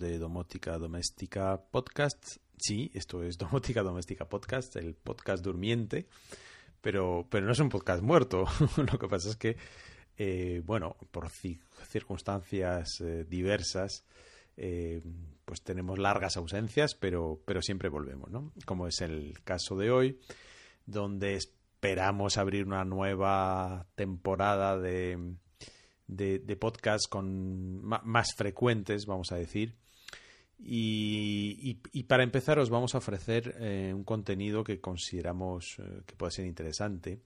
De Domótica Doméstica Podcast. Sí, esto es Domótica Doméstica Podcast, el podcast durmiente, pero, pero no es un podcast muerto. Lo que pasa es que, eh, bueno, por circunstancias eh, diversas, eh, pues tenemos largas ausencias, pero, pero siempre volvemos, ¿no? Como es el caso de hoy, donde esperamos abrir una nueva temporada de, de, podcast con más frecuentes, vamos a decir. Y, para empezar os vamos a ofrecer eh, un contenido que consideramos eh, que puede ser interesante,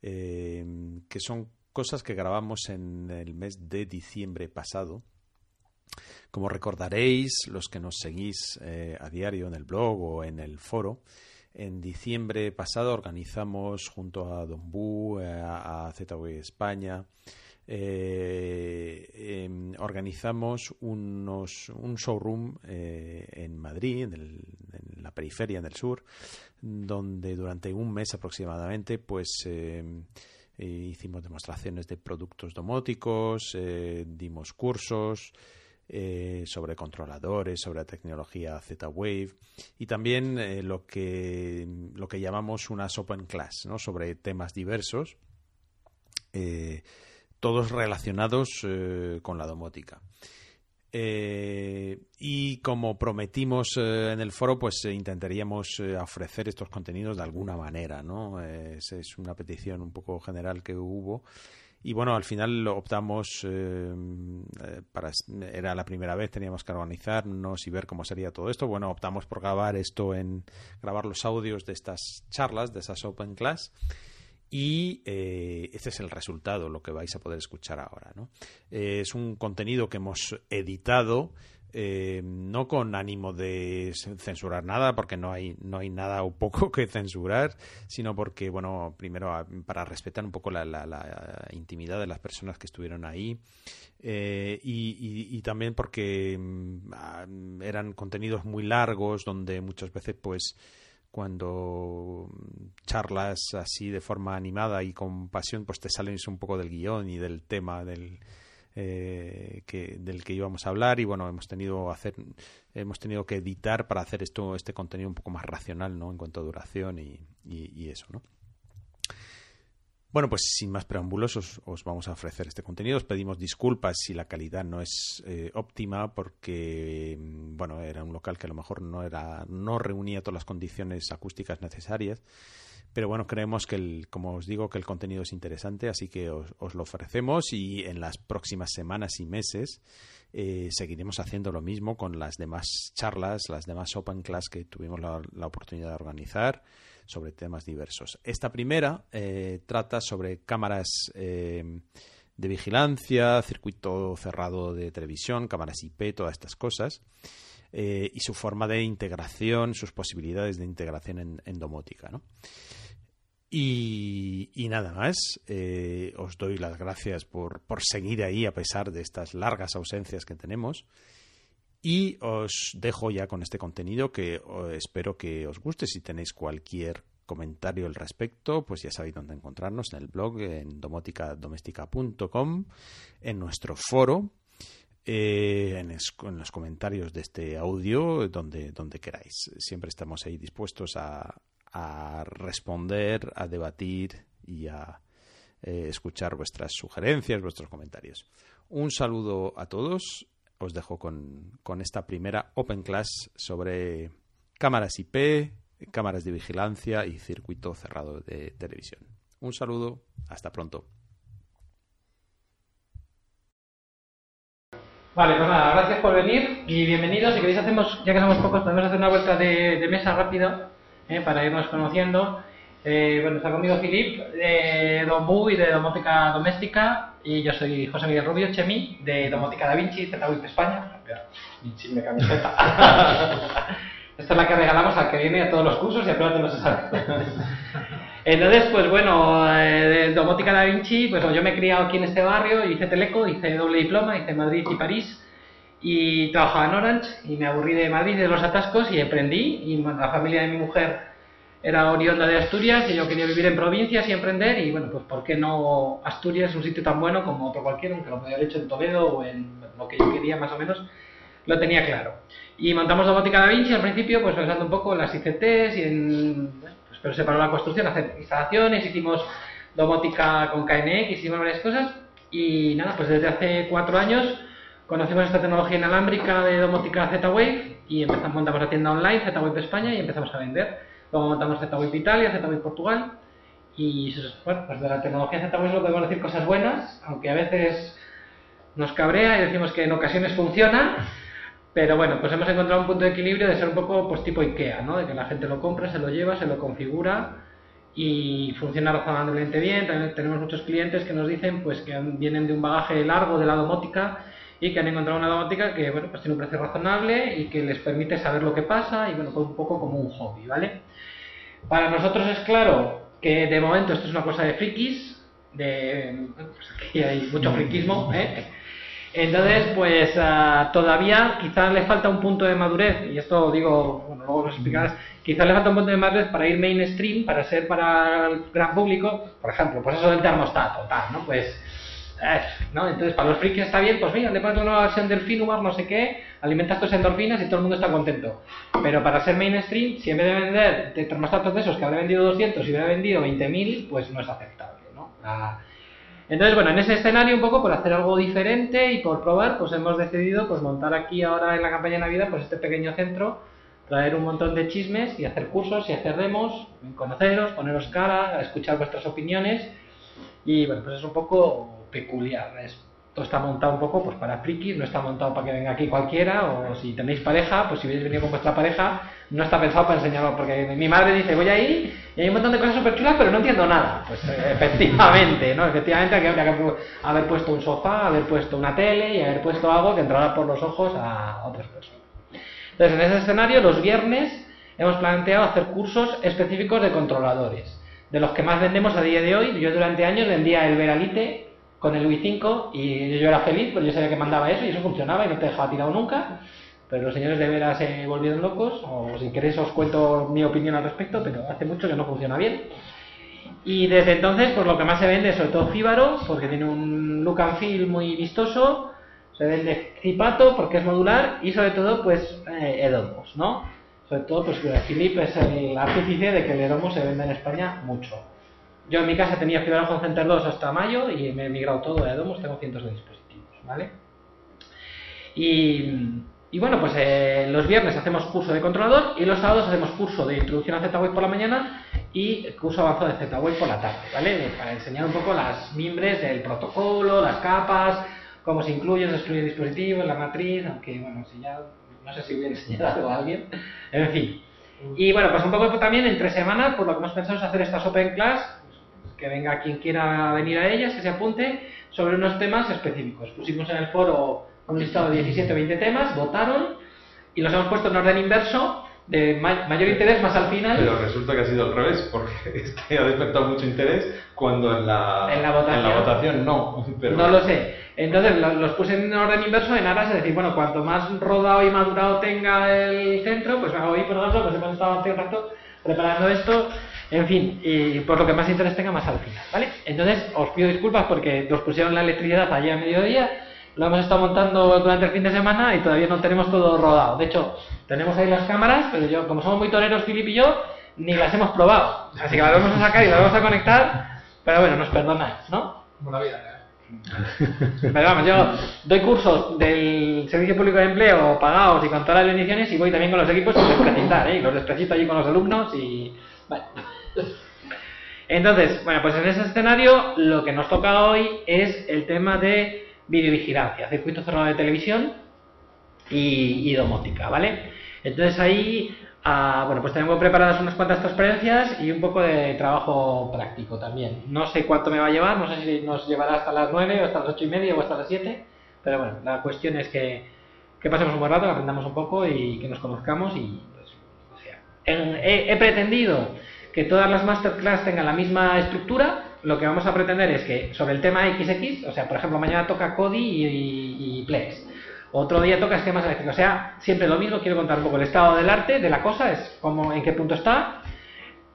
que son cosas que grabamos en el mes de diciembre pasado. Como recordaréis, los que nos seguís eh, a diario en el blog o en el foro, en diciembre pasado organizamos junto a Don Bu, eh, a ZW España, eh, em, organizamos unos, un showroom en Madrid, en, la periferia, en el sur, donde durante un mes aproximadamente, pues em, hicimos demostraciones de productos domóticos, dimos cursos, eh, sobre controladores, sobre tecnología Z-Wave y también eh, lo, que, lo que llamamos unas Open Class, ¿no? sobre temas diversos, eh, todos relacionados con la domótica. y como prometimos en el foro, pues intentaríamos ofrecer estos contenidos de alguna manera, ¿no? es una petición un poco general que hubo y bueno, al final optamos, eh, eh, para, era la primera vez, teníamos que organizarnos y ver cómo sería todo esto. Bueno, optamos por grabar esto en, grabar los audios de estas charlas, de esas Open Class. Y eh, este es el resultado, lo que vais a poder escuchar ahora. ¿no? es un contenido que hemos editado eh, no con ánimo de censurar nada, porque no hay, no hay nada o poco que censurar, sino porque, bueno, primero para respetar un poco la, intimidad de las personas que estuvieron ahí eh, y, también porque mm, eran contenidos muy largos donde muchas veces, pues, cuando charlas así de forma animada y con pasión, pues te sales un poco del guion y del tema del eh, que, del que íbamos a hablar y bueno hemos tenido hacer hemos tenido que editar para hacer esto este contenido un poco más racional no en cuanto a duración y, y, eso no bueno, pues sin más preámbulos os, vamos a ofrecer este contenido. Os pedimos disculpas si la calidad no es eh, óptima porque, mm, bueno, era un local que a lo mejor no era, no reunía todas las condiciones acústicas necesarias. Pero bueno, creemos que, el, como os digo, que el contenido es interesante, así que os, lo ofrecemos y en las próximas semanas y meses eh, seguiremos haciendo lo mismo con las demás charlas, las demás Open Class que tuvimos la, oportunidad de organizar sobre temas diversos. Esta primera eh, trata sobre cámaras eh, de vigilancia, circuito cerrado de televisión, cámaras IP, todas estas cosas. y su forma de integración, sus posibilidades de integración en, en domótica. ¿no? Y, nada más, eh, os doy las gracias por, por seguir ahí a pesar de estas largas ausencias que tenemos. Y os dejo ya con este contenido que espero que os guste. Si tenéis cualquier comentario al respecto, pues ya sabéis dónde encontrarnos en el blog, en domoticadomestica.com, en nuestro foro, eh, en, en, los comentarios de este audio, donde, donde queráis. Siempre estamos ahí dispuestos a, a responder, a debatir y a eh, escuchar vuestras sugerencias, vuestros comentarios. Un saludo a todos. Os dejo con, con esta primera Open Class sobre cámaras IP, cámaras de vigilancia y circuito cerrado de televisión. Un saludo, hasta pronto. Vale, pues nada, gracias por venir y bienvenidos. Si queréis hacemos, ya que somos pocos, podemos hacer una vuelta de, mesa rápida eh, para irnos conociendo. Eh, bueno, está conmigo Filip de Dombu y de Domótica Doméstica y yo soy José Miguel Rubio, Chemi, de Domótica Da Vinci, ZWIP España. Vinci me camiseta. Esta es la que regalamos al que viene a todos los cursos y a prueba no se sabe. Entonces, pues bueno, eh, de Domótica Da Vinci, pues yo me he criado aquí en este barrio, hice Teleco, hice doble diploma, hice Madrid y París y trabajaba en Orange y me aburrí de Madrid de los atascos y emprendí y la familia de mi mujer era oriunda de Asturias y yo quería vivir en provincias y emprender y bueno, pues ¿por qué no Asturias es un sitio tan bueno como otro cualquiera, aunque lo podía haber hecho en Toledo o en lo que yo quería más o menos, lo tenía claro. Y montamos Domótica Da Vinci al principio, pues pensando un poco en las ICTs y en... Pues, pero se paró la construcción, hacer instalaciones, hicimos domótica con KNX, hicimos varias cosas y nada, pues desde hace cuatro años conocimos esta tecnología inalámbrica de domótica Z-Wave y empezamos, montamos la tienda online Z-Wave España y empezamos a vender. Luego montamos Z-Wave Italia, Z-Wave Portugal. Y bueno, pues de la tecnología Z-Wave lo podemos decir cosas buenas, aunque a veces nos cabrea y decimos que en ocasiones funciona. Pero bueno, pues hemos encontrado un punto de equilibrio de ser un poco pues tipo IKEA, ¿no? De que la gente lo compra, se lo lleva, se lo configura y funciona razonablemente bien. Tenemos muchos clientes que nos dicen pues que vienen de un bagaje largo de la domótica y que han encontrado una domótica que bueno, pues tiene un precio razonable y que les permite saber lo que pasa y bueno, pues un poco como un hobby, ¿vale? Para nosotros es claro que de momento esto es una cosa de frikis, de, pues aquí hay mucho friquismo, ¿eh? Entonces, pues ah, todavía quizás le falta un punto de madurez, y esto digo, bueno, luego lo explicarás, quizás le falta un punto de madurez para ir mainstream, para ser para el gran público, por ejemplo, pues eso del termostato, tal, ¿no? Pues eh. Entonces, para los frikis está bien, pues mira, le pones una versión del Finumar, no sé qué, alimentas tus endorfinas y todo el mundo está contento. Pero para ser mainstream, si en vez de vender de termostatos de esos que habrá vendido 200 y hubiera vendido 20.000, pues no es aceptable, ¿no? Entonces, bueno, en ese escenario un poco por hacer algo diferente y por probar, pues hemos decidido pues montar aquí ahora en la campaña de Navidad pues este pequeño centro, traer un montón de chismes y hacer cursos y hacer demos, conoceros, poneros cara, escuchar vuestras opiniones y bueno, pues es un poco peculiar. Esto está montado un poco pues para frikis, no está montado para que venga aquí cualquiera, o si tenéis pareja, pues si habéis venido con vuestra pareja, no está pensado para enseñarlo, porque mi madre dice, voy ahí y hay un montón de cosas súper chulas, pero no entiendo nada. Pues eh, efectivamente, ¿no? Efectivamente habría que haber puesto un sofá, haber puesto una tele y haber puesto algo que entrara por los ojos a otras personas. Entonces, en ese escenario, los viernes hemos planteado hacer cursos específicos de controladores. De los que más vendemos a día de hoy, yo durante años vendía el Veralite, con el Wii 5 y yo era feliz, porque yo sabía que mandaba eso y eso funcionaba y no te dejaba tirado nunca. Pero los señores de veras se volvieron locos, o si queréis os cuento mi opinión al respecto, pero hace mucho que no funciona bien. Y desde entonces, pues lo que más se vende sobre todo Fíbaro, porque tiene un look and feel muy vistoso, se vende Cipato porque es modular y sobre todo pues eh, Edomos, ¿no? Sobre todo pues Philip es el artífice de que el Edomos se vende en España mucho. Yo en mi casa tenía Fibra Home Center 2 hasta mayo y me he migrado todo a Edomos, tengo cientos de dispositivos, ¿vale? Y, bueno, pues eh, los viernes hacemos curso de controlador y los sábados hacemos curso de introducción a Z-Wave por la mañana y curso avanzado de Z-Wave por la tarde, ¿vale? Para enseñar un poco las mimbres del protocolo, las capas, cómo se incluye, se excluye dispositivos, la matriz, aunque bueno, si ya no sé si hubiera enseñado a alguien, en fin. Y bueno, pues un poco también entre semanas, por lo que hemos pensado es hacer estas Open Class que venga quien quiera venir a ellas, que se apunte sobre unos temas específicos. Pusimos en el foro un listado de 17 o 20 temas, votaron y los hemos puesto en orden inverso de mayor interés más al final. Pero resulta que ha sido al revés, porque este ha despertado mucho interés cuando en la, en la, votación, no. No lo sé. Entonces los puse en orden inverso en aras de decir, bueno, cuanto más rodado y madurado tenga el centro, pues hoy, por ejemplo, pues hemos estado hace un rato preparando esto en fin, y por lo que más interés tenga más al final, ¿vale? Entonces, os pido disculpas porque nos pusieron la electricidad allí a mediodía, lo hemos estado montando durante el fin de semana y todavía no tenemos todo rodado. De hecho, tenemos ahí las cámaras, pero yo, como somos muy toreros, Filip y yo, ni las hemos probado. Así que las vamos a sacar y las vamos a conectar, pero bueno, nos perdonáis, ¿no? Como la vida, ¿eh? Pero vamos, yo doy cursos del Servicio Público de Empleo pagados y con todas las bendiciones y voy también con los equipos sin despreciar, ¿eh? Y los desprecito allí con los alumnos y... Vale. Entonces, bueno, pues en ese escenario lo que nos toca hoy es el tema de videovigilancia, circuito cerrado de televisión y, y domótica, ¿vale? Entonces ahí, ah, bueno, pues tengo preparadas unas cuantas transparencias y un poco de trabajo práctico también. No sé cuánto me va a llevar, no sé si nos llevará hasta las 9 o hasta las 8 y media o hasta las 7, pero bueno, la cuestión es que, que pasemos un buen rato, que aprendamos un poco y que nos conozcamos y pues, o sea, he pretendido que todas las masterclass tengan la misma estructura. Lo que vamos a pretender es que sobre el tema XX, o sea, por ejemplo, mañana toca Kodi y, y- y Plex. Otro día toca esquemas eléctricos. O sea, siempre lo mismo. Quiero contar un poco el estado del arte, de la cosa, es cómo, en qué punto está,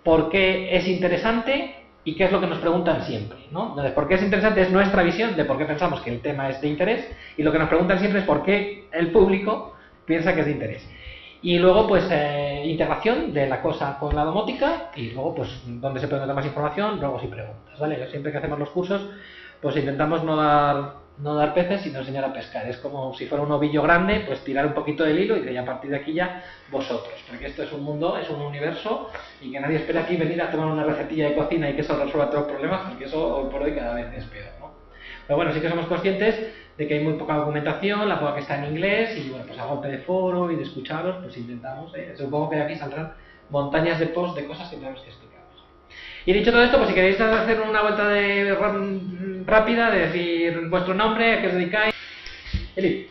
por qué es interesante y qué es lo que nos preguntan siempre. ¿no? Entonces, por qué es interesante es nuestra visión de por qué pensamos que el tema es de interés y lo que nos preguntan siempre es por qué el público piensa que es de interés. Y luego, pues, eh, integración de la cosa con la domótica y luego, pues, donde se puede dar más información, luego y preguntas, ¿vale? Siempre que hacemos los cursos, pues intentamos no dar no dar peces, sino enseñar a pescar. Es como si fuera un ovillo grande, pues tirar un poquito del hilo y de a partir de aquí ya vosotros. Porque esto es un mundo, es un universo y que nadie espera aquí venir a tomar una recetilla de cocina y que eso resuelva todos los problemas, porque eso hoy por hoy cada vez es peor. Pero bueno, sí que somos conscientes de que hay muy poca documentación, la poca que está en inglés y bueno, pues a golpe de foro y de escucharos, pues intentamos, ¿eh? Supongo que de aquí saldrán montañas de posts de cosas que tenemos que explicar. Y dicho todo esto, pues si queréis hacer una vuelta de rápida, de decir vuestro nombre, a qué os dedicáis. Eli.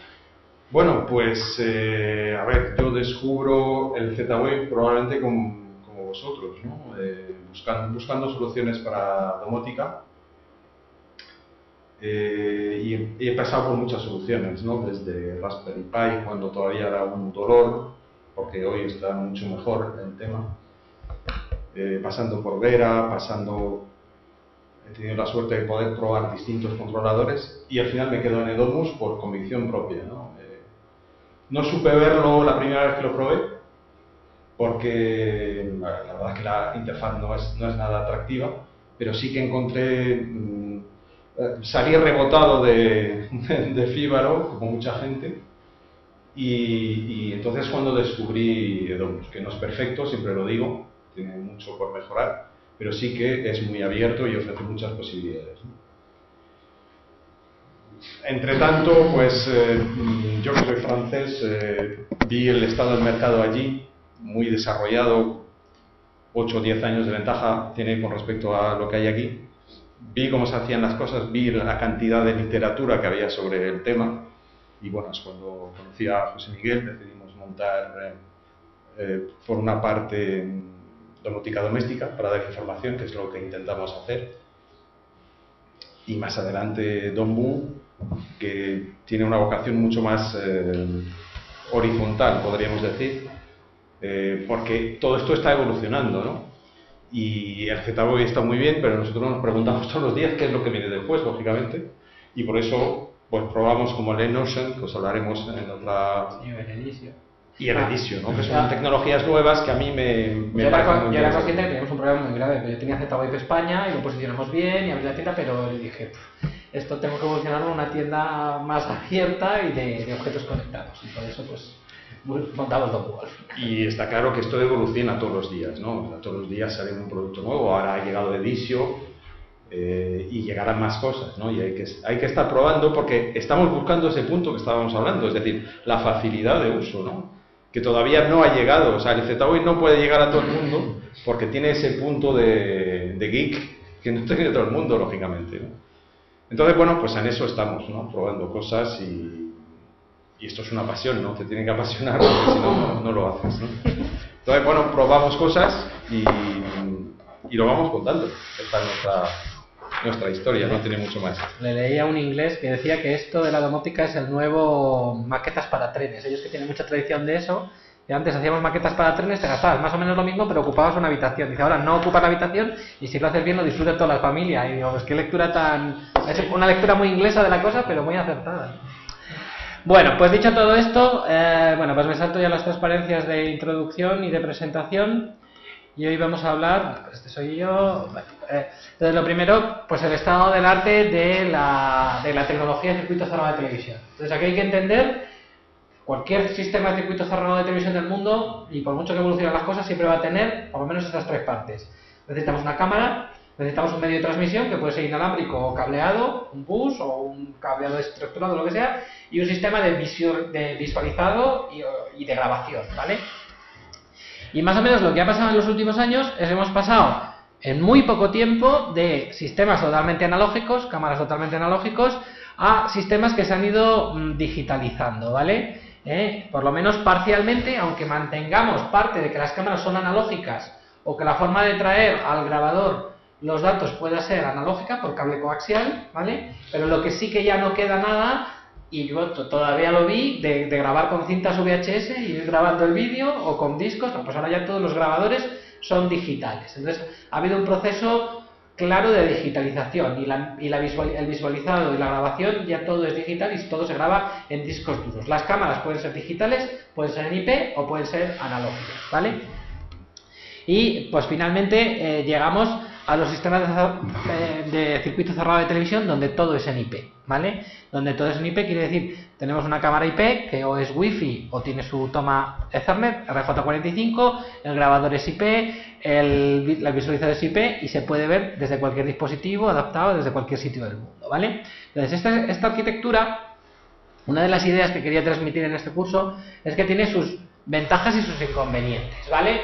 Bueno, pues eh, a ver, yo descubro el Z-Wave probablemente como, como vosotros, ¿no? Eh, buscan- buscando soluciones para domótica. Eh, y, he- y he pasado por muchas soluciones, ¿no? Desde Raspberry Pi, cuando todavía era un dolor, porque hoy está mucho mejor el tema. Eh, pasando por Vera, pasando he tenido la suerte de poder probar distintos controladores y al final me quedo en Edomus por convicción propia. ¿no? Eh, no supe verlo la primera vez que lo probé porque la verdad es que la interfaz no es, no es nada atractiva, pero sí que encontré, mm, eh, salí rebotado de, Fíbaro, como mucha gente, y, y entonces cuando descubrí Edomus, que no es perfecto, siempre lo digo, tiene mucho por mejorar, pero sí que es muy abierto y ofrece muchas posibilidades. Entre tanto, pues eh, yo que soy francés, eh, vi el estado del mercado allí, muy desarrollado, 8 o 10 años de ventaja tiene con respecto a lo que hay aquí. Vi cómo se hacían las cosas, vi la cantidad de literatura que había sobre el tema y bueno, es cuando conocí a José Miguel, decidimos montar eh, eh, por una parte domótica doméstica para dar información, que es lo que intentamos hacer. Y más adelante Dombu, que tiene una vocación mucho más eh, horizontal, podríamos decir, eh, porque todo esto está evolucionando, ¿no? Y el ZBOI está muy bien, pero nosotros nos preguntamos todos los días qué es lo que viene después, lógicamente, y por eso pues probamos como el Notion, que os hablaremos en otra... Y el Edisio, ¿no? Que son Ah. tecnologías nuevas que a mí me, me yo era, yo era consciente que teníamos un problema muy grave, pero yo tenía Z-Wave España y lo posicionamos bien y abrí la tienda, pero le dije, "Pff, esto tengo que evolucionarlo a una tienda más abierta y de, de objetos conectados. Y por eso, pues, Y está claro que esto evoluciona todos los días, ¿no? O sea, todos los días sale un producto nuevo, ahora ha llegado Edisio eh, y llegarán más cosas, ¿no? Y hay que, hay que estar probando porque estamos buscando ese punto que estábamos hablando, es decir, la facilidad de uso, ¿no? Que todavía no ha llegado, o sea, el ZWave no puede llegar a todo el mundo porque tiene ese punto de, de geek que no tiene todo el mundo, lógicamente, ¿no? Entonces, bueno, pues en eso estamos, ¿no? Probando cosas y, y esto es una pasión, ¿no? Te tiene que apasionar porque si no, no, lo haces, ¿no? Entonces, bueno, probamos cosas y, y lo vamos contando. Esta es nuestra, nuestra historia, no tiene mucho más. Le leía un inglés que decía que esto de la domótica es el nuevo maquetas para trenes. Ellos que tienen mucha tradición de eso. Y antes hacíamos maquetas para trenes, te gastabas más o menos lo mismo, pero ocupabas una habitación. Dice, ahora no ocupas la habitación y si lo haces bien lo disfruta toda la familia. Y digo, pues qué lectura tan... Es una lectura muy inglesa de la cosa, pero muy acertada. Bueno, pues dicho todo esto, eh, bueno, pues me salto ya las transparencias de introducción y de presentación. Y hoy vamos a hablar, este soy yo. Eh, entonces, lo primero, pues el estado del arte de la, de la tecnología de circuito cerrado de televisión. Entonces, aquí hay que entender cualquier sistema de circuito cerrado de televisión del mundo, y por mucho que evolucionen las cosas, siempre va a tener por lo menos estas tres partes. Necesitamos una cámara, necesitamos un medio de transmisión que puede ser inalámbrico o cableado, un bus o un cableado estructurado, lo que sea, y un sistema de, visualizado y, y, de grabación, ¿vale? Y más o menos lo que ha pasado en los últimos años es que hemos pasado en muy poco tiempo de sistemas totalmente analógicos, cámaras totalmente analógicos, a sistemas que se han ido mm, digitalizando, ¿vale? ¿eh? por lo menos parcialmente, aunque mantengamos parte de que las cámaras son analógicas o que la forma de traer al grabador los datos pueda ser analógica por cable coaxial, ¿vale? Pero lo que sí que ya no queda nada, y yo todavía lo vi, de, grabar con cintas VHS y ir grabando el vídeo o con discos, pues ahora ya todos los grabadores son digitales. Entonces ha habido un proceso claro de digitalización y, la, y la el visualizado y la grabación ya todo es digital y todo se graba en discos duros. Las cámaras pueden ser digitales, pueden ser en IP o pueden ser analógicas, ¿vale? Y pues finalmente eh, llegamos a los sistemas de, de, circuito cerrado de televisión donde todo es en IP, ¿vale? Donde todo es en IP quiere decir, tenemos una cámara IP que o es Wi-Fi o tiene su toma Ethernet, RJ45, el grabador es IP, el, la visualización es IP y se puede ver desde cualquier dispositivo adaptado desde cualquier sitio del mundo, ¿vale? Entonces, esta, esta arquitectura, una de las ideas que quería transmitir en este curso es que tiene sus ventajas y sus inconvenientes, ¿vale?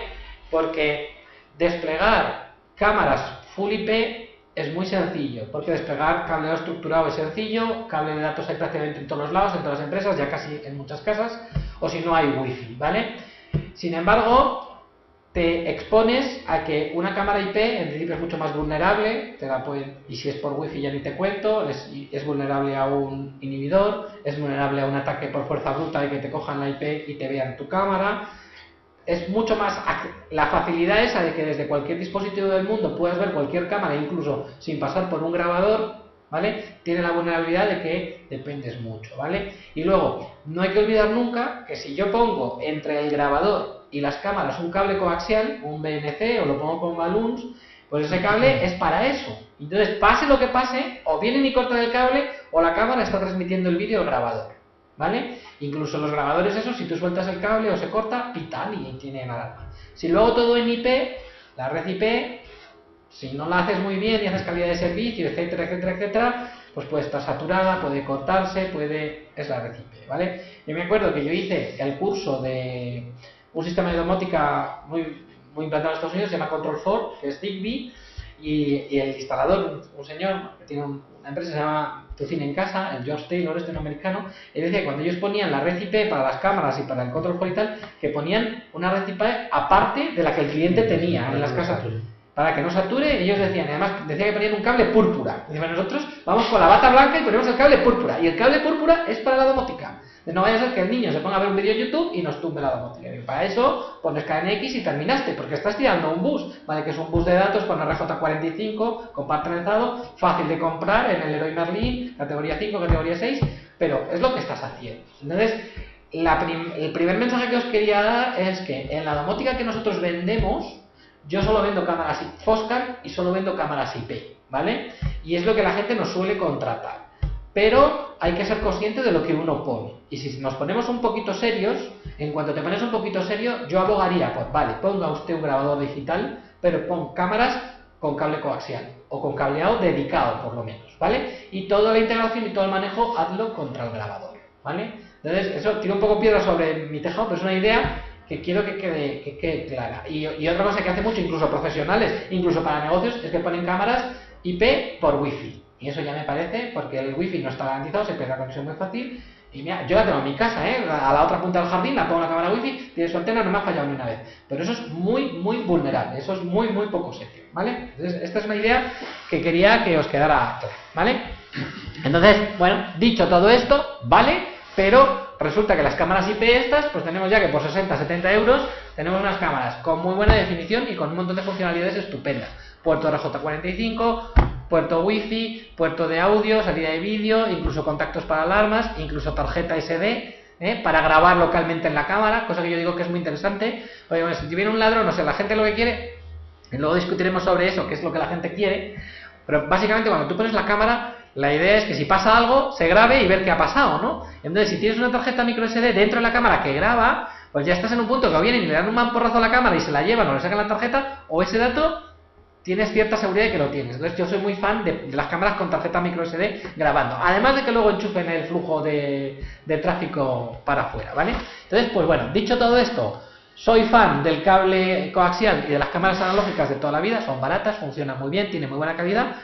Porque desplegar Cámaras Full IP es muy sencillo, porque desplegar cableado estructurado es sencillo, cable de datos hay prácticamente en todos los lados, en todas las empresas, ya casi en muchas casas, o si no hay wifi, ¿vale? Sin embargo, te expones a que una cámara IP en principio es mucho más vulnerable, te y si es por wifi ya ni te cuento, es, es vulnerable a un inhibidor, es vulnerable a un ataque por fuerza bruta de que te cojan la IP y te vean tu cámara, es mucho más la facilidad esa de que desde cualquier dispositivo del mundo puedas ver cualquier cámara, incluso sin pasar por un grabador, ¿vale? Tiene la vulnerabilidad de que dependes mucho, ¿vale? Y luego, no hay que olvidar nunca que si yo pongo entre el grabador y las cámaras un cable coaxial, un BNC o lo pongo con balloons, pues ese cable es para eso. Entonces, pase lo que pase, o vienen y cortan el cable o la cámara está transmitiendo el vídeo al grabador. ¿Vale? Incluso los grabadores esos, si tú sueltas el cable o se corta, pitan y tienen alarma. Si luego todo en IP, la red IP, si no la haces muy bien y haces calidad de servicio, etcétera, etcétera, etcétera, pues puede estar saturada, puede cortarse, puede... es la red IP, ¿vale? Yo me acuerdo que yo hice el curso de un sistema de domótica muy, implantado en Estados Unidos, se llama Control 4, que es Zigbee, y, el instalador, un, señor que tiene una empresa se llama Tucine en Casa, el George Taylor, este americano, él decía que cuando ellos ponían la red para las cámaras y para el control y tal, que ponían una red aparte de la que el cliente tenía en las casas. Para que no sature, ellos decían, además decía que ponían un cable púrpura. Decían, nosotros vamos con la bata blanca y ponemos el cable púrpura. Y el cable púrpura es para la domótica. No vaya a ser que el niño se ponga a ver un vídeo en YouTube y nos tumbe la domótica. Y para eso pones KNX y terminaste, porque estás tirando un bus, ¿vale? Que es un bus de datos con RJ45, compartimentado, fácil de comprar en el Leroy Merlin, categoría 5, categoría 6, pero es lo que estás haciendo. Entonces, el primer mensaje que os quería dar es que en la domótica que nosotros vendemos, yo solo vendo cámaras Foscar y solo vendo cámaras IP, ¿vale? Y es lo que la gente nos suele contratar. Pero hay que ser consciente de lo que uno pone. Y si nos ponemos un poquito serios, en cuanto te pones un poquito serio, yo abogaría por, vale, ponga usted un grabador digital, pero pon cámaras con cable coaxial o con cableado dedicado por lo menos, ¿vale? Y toda la integración y todo el manejo hazlo contra el grabador, ¿vale? Entonces, eso tira un poco piedra sobre mi tejado, pero es una idea que quiero que quede, que quede clara. Y, otra cosa que hace mucho, incluso profesionales, incluso para negocios, es que ponen cámaras IP por wifi. Y eso ya me parece, porque el wifi no está garantizado, se pierde la conexión muy fácil. Y mira, yo la tengo en mi casa, ¿eh? a la otra punta del jardín, la pongo la cámara wifi, tiene su antena, no me ha fallado ni una vez. Pero eso es muy, muy vulnerable, eso es muy, muy poco serio, ¿vale? Entonces, esta es una idea que quería que os quedara ¿vale? Entonces, bueno, dicho todo esto, ¿vale? Pero resulta que las cámaras IP estas, pues tenemos ya que por 60, 70 euros, tenemos unas cámaras con muy buena definición y con un montón de funcionalidades estupendas. Puerto RJ45, puerto wifi, puerto de audio, salida de vídeo, incluso contactos para alarmas, incluso tarjeta SD, ¿eh? para grabar localmente en la cámara, cosa que yo digo que es muy interesante. Oye, bueno, si viene un ladrón, no sé, la gente lo que quiere, y luego discutiremos sobre eso, qué es lo que la gente quiere, pero básicamente cuando tú pones la cámara, la idea es que si pasa algo, se grabe y ver qué ha pasado, ¿no? Entonces, si tienes una tarjeta micro SD dentro de la cámara que graba, pues ya estás en un punto que o vienen y le dan un mamporrazo a la cámara y se la llevan o le sacan la tarjeta, o ese dato tienes cierta seguridad de que lo tienes. Entonces yo soy muy fan de, las cámaras con tarjeta micro SD grabando. Además de que luego enchufen el flujo de, tráfico para afuera, ¿vale? Entonces, pues bueno, dicho todo esto, soy fan del cable coaxial y de las cámaras analógicas de toda la vida, son baratas, funcionan muy bien, tienen muy buena calidad,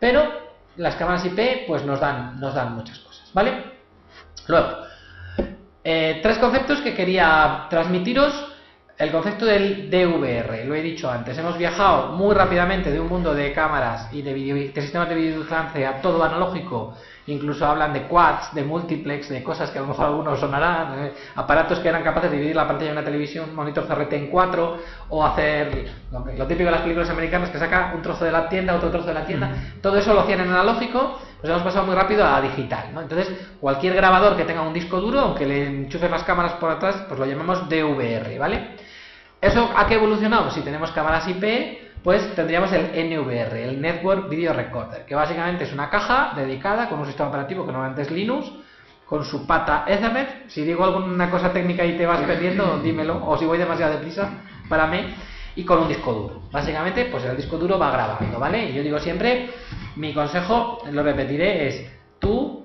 pero las cámaras IP pues nos dan, nos dan muchas cosas, ¿vale? Luego, eh, tres conceptos que quería transmitiros el concepto del DVR, lo he dicho antes, hemos viajado muy rápidamente de un mundo de cámaras y de, de sistemas de videovigilancia a todo analógico, incluso hablan de quads, de multiplex, de cosas que a lo mejor algunos sonarán, eh, aparatos que eran capaces de dividir la pantalla de una televisión, monitor CRT en cuatro, o hacer lo, típico de las películas americanas que saca un trozo de la tienda, otro trozo de la tienda, todo eso lo hacían en analógico, pues hemos pasado muy rápido a digital, ¿no? Entonces, cualquier grabador que tenga un disco duro, aunque le enchufe las cámaras por atrás, pues lo llamamos DVR, ¿vale? ¿Eso a qué ha evolucionado? Si tenemos cámaras IP, pues tendríamos el NVR, el Network Video Recorder, que básicamente es una caja dedicada con un sistema operativo que normalmente es Linux, con su pata Ethernet. Si digo alguna cosa técnica y te vas perdiendo, dímelo, o si voy demasiado deprisa, para mí, y con un disco duro. Básicamente, pues el disco duro va grabando, ¿vale? Y yo digo siempre, mi consejo, lo repetiré, es tú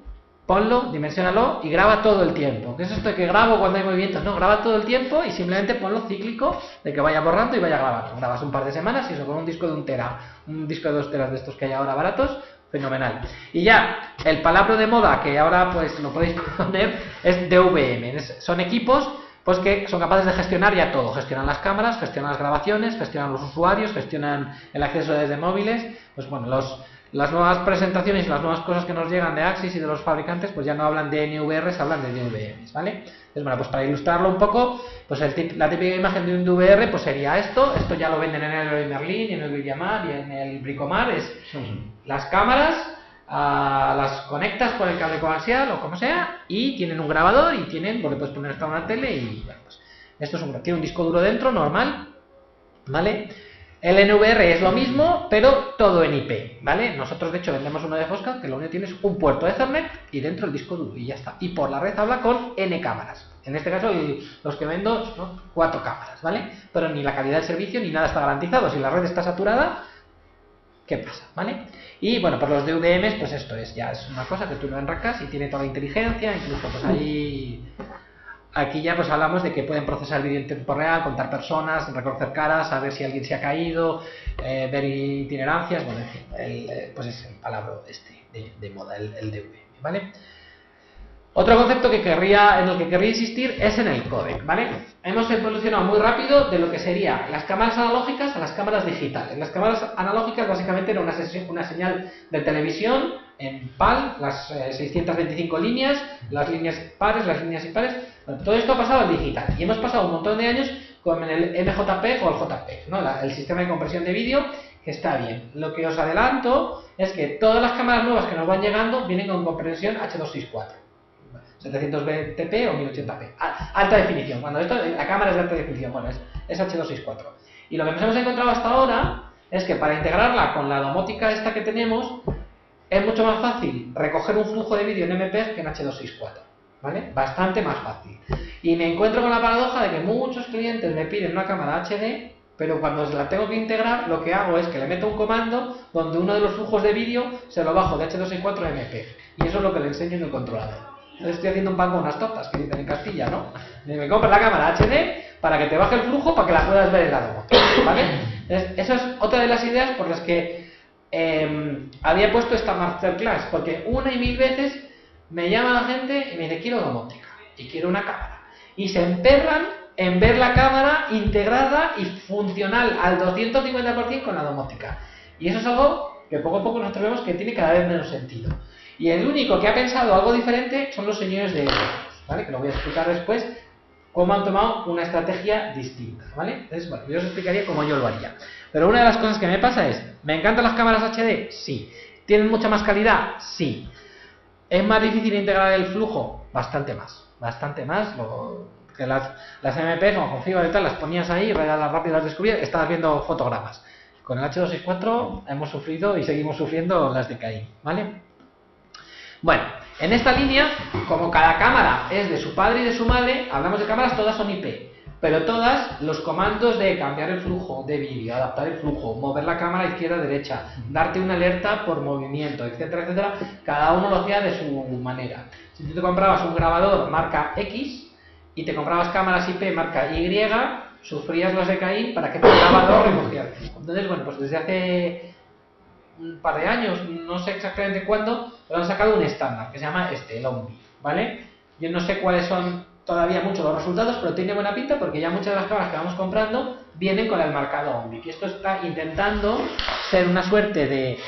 ponlo, dimensionalo y graba todo el tiempo. ¿Qué es esto que grabo cuando hay movimientos? No, graba todo el tiempo y simplemente ponlo cíclico de que vaya borrando y vaya grabando. Grabas un par de semanas y eso con un disco de un tera, un disco de dos teras de estos que hay ahora baratos, fenomenal. Y ya, el palabra de moda que ahora pues lo podéis poner es DVM. Son equipos pues que son capaces de gestionar ya todo. Gestionan las cámaras, gestionan las grabaciones, gestionan los usuarios, gestionan el acceso desde móviles. Pues bueno, los las nuevas presentaciones y las nuevas cosas que nos llegan de Axis y de los fabricantes, pues ya no hablan de NVRs, hablan de DVMs, ¿vale? Entonces, bueno, pues para ilustrarlo un poco, pues el la típica imagen de un DVR pues sería esto, esto ya lo venden en el Merlin, en el Villamar y en el Bricomar, es las cámaras, ah, las conectas por el cable coaxial o como sea, y tienen un grabador y tienen, porque puedes poner en una tele y, bueno, pues esto es un, tiene un disco duro dentro, normal, ¿vale? El NVR es lo mismo, pero todo en IP, ¿vale? Nosotros, de hecho, vendemos uno de Fosca que lo único que tiene es un puerto Ethernet y dentro el disco duro y ya está. Y por la red habla con N cámaras. En este caso, los que vendo son cuatro cámaras, ¿vale? Pero ni la calidad del servicio ni nada está garantizado. Si la red está saturada, ¿qué pasa? ¿Vale? Y bueno, por los DVMs, pues esto es ya es una cosa que tú lo enracas y tiene toda la inteligencia, incluso pues ahí Aquí ya pues hablamos de que pueden procesar vídeo en tiempo real, contar personas, reconocer caras, saber si alguien se ha caído, eh, ver itinerancias, bueno, en fin, eh, pues es el palabra este de, moda, el, el ¿vale? Otro concepto que querría, en el que querría insistir es en el codec, ¿vale? Hemos evolucionado muy rápido de lo que sería las cámaras analógicas a las cámaras digitales. Las cámaras analógicas básicamente era una, una señal de televisión en PAL, las 625 eh, líneas, las líneas pares, las líneas impares. todo esto ha pasado al digital y hemos pasado un montón de años con el MJPEG o el JPEG, ¿no? el sistema de compresión de vídeo que está bien. Lo que os adelanto es que todas las cámaras nuevas que nos van llegando vienen con compresión H264. 720p o 1080p. Alta definición. Cuando esto, la cámara es de alta definición, bueno, es, es H264. Y lo que nos hemos encontrado hasta ahora es que para integrarla con la domótica esta que tenemos, es mucho más fácil recoger un flujo de vídeo en MPEG que en H264. ¿Vale? Bastante más fácil. Y me encuentro con la paradoja de que muchos clientes me piden una cámara HD, pero cuando la tengo que integrar, lo que hago es que le meto un comando donde uno de los flujos de vídeo se lo bajo de H264 a MPEG. Y eso es lo que le enseño en el controlador estoy haciendo un pan con unas tortas, que dicen en Castilla, ¿no? Me compras la cámara HD para que te baje el flujo para que la puedas ver en la domo, ¿vale? esa es otra de las ideas por las que em, había puesto esta masterclass, porque una y mil veces me llama la gente y me dice, quiero domótica y quiero una cámara. Y se emperran en ver la cámara integrada y funcional al 250% con la domótica. Y eso es algo que poco a poco nosotros vemos que tiene cada vez menos sentido. Y el único que ha pensado algo diferente son los señores de ¿vale? Que lo voy a explicar después, cómo han tomado una estrategia distinta, ¿vale? Entonces, bueno, yo os explicaría cómo yo lo haría. Pero una de las cosas que me pasa es, ¿me encantan las cámaras HD? Sí. ¿Tienen mucha más calidad? Sí. ¿Es más difícil integrar el flujo? Bastante más. Bastante más. que las, las MP, como con fibra y tal, las ponías ahí, las rápido las descubrías, estabas viendo fotogramas. Con el H264 hemos sufrido y seguimos sufriendo las de Caín, ¿vale? Bueno, en esta línea, como cada cámara es de su padre y de su madre, hablamos de cámaras, todas son IP. Pero todas los comandos de cambiar el flujo de vídeo, adaptar el flujo, mover la cámara izquierda-derecha, darte una alerta por movimiento, etcétera, etcétera, cada uno lo hacía de su manera. Si tú te comprabas un grabador marca X y te comprabas cámaras IP marca Y, sufrías los DKI para que tu grabador recogiera. Entonces, bueno, pues desde hace un par de años, no sé exactamente cuándo, pero han sacado un estándar que se llama este, el OMBI, ¿vale? Yo no sé cuáles son todavía muchos los resultados, pero tiene buena pinta porque ya muchas de las cámaras que vamos comprando vienen con el marcado OMBI. Y esto está intentando ser una suerte de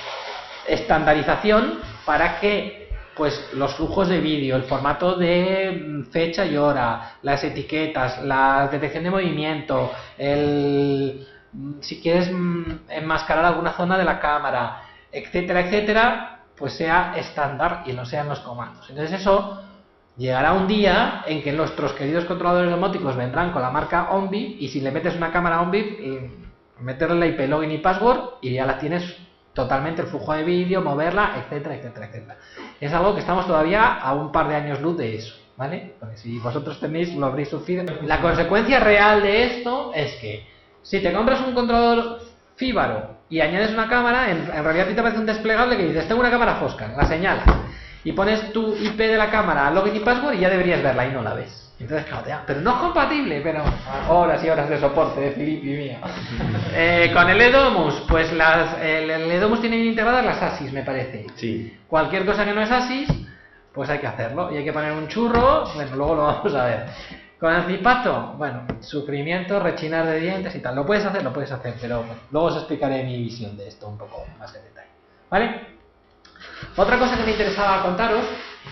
estandarización para que pues los flujos de vídeo, el formato de fecha y hora, las etiquetas, la detección de movimiento, el si quieres enmascarar alguna zona de la cámara, etcétera, etcétera, pues sea estándar y no sean los comandos. Entonces eso llegará un día en que nuestros queridos controladores domóticos vendrán con la marca OnBi y si le metes una cámara OnBi, meterle la IP login y password y ya la tienes totalmente el flujo de vídeo, moverla, etcétera, etcétera, etcétera. Es algo que estamos todavía a un par de años luz de eso, ¿vale? Porque si vosotros tenéis, lo habréis sufrido. La consecuencia real de esto es que si te compras un controlador Fíbaro y añades una cámara, en, realidad te aparece un desplegable que dices, tengo una cámara Fosca, la señalas y pones tu IP de la cámara, login y password y ya deberías verla y no la ves. Entonces, claro, pero no es compatible, pero horas y horas de soporte de Philippe y mío. Eh, con el Edomus, pues las, el, Edomus tiene integradas las ASIS, me parece. Sí. Cualquier cosa que no es ASIS, pues hay que hacerlo. Y hay que poner un churro, bueno, luego lo vamos a ver. Con el zipato, bueno, sufrimiento, rechinar de dientes y tal. Lo puedes hacer, lo puedes hacer, pero luego os explicaré mi visión de esto un poco más en detalle. ¿Vale? Otra cosa que me interesaba contaros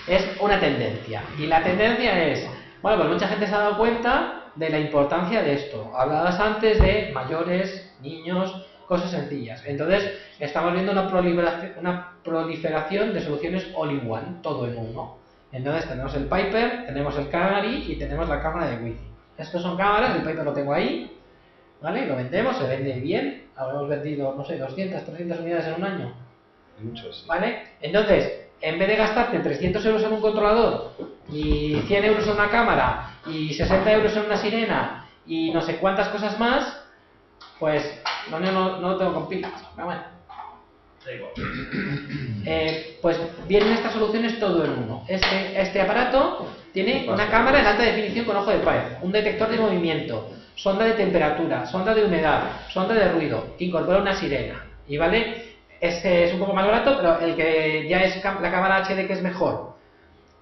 es una tendencia. Y la tendencia es, bueno, pues mucha gente se ha dado cuenta de la importancia de esto. Hablabas antes de mayores, niños, cosas sencillas. Entonces, estamos viendo una proliferación, una proliferación de soluciones all-in-one, todo en uno. Entonces, tenemos el Piper, tenemos el Canary y tenemos la cámara de Wi-Fi. Estos son cámaras, el Piper lo tengo ahí, ¿vale? Lo vendemos, se vende bien. Habremos vendido, no sé, 200, 300 unidades en un año. Muchos. ¿Vale? Entonces, en vez de gastarte 300 euros en un controlador y 100 euros en una cámara y 60 euros en una sirena y no sé cuántas cosas más, pues no, no, no lo tengo con pilas. Pero bueno. Eh, pues vienen estas soluciones todo en uno. Este, este aparato tiene una cámara en alta definición con ojo de pared, un detector de movimiento, sonda de temperatura, sonda de humedad, sonda de ruido, incorpora una sirena. ¿Y vale? Este es un poco más barato, pero el que ya es la cámara HD que es mejor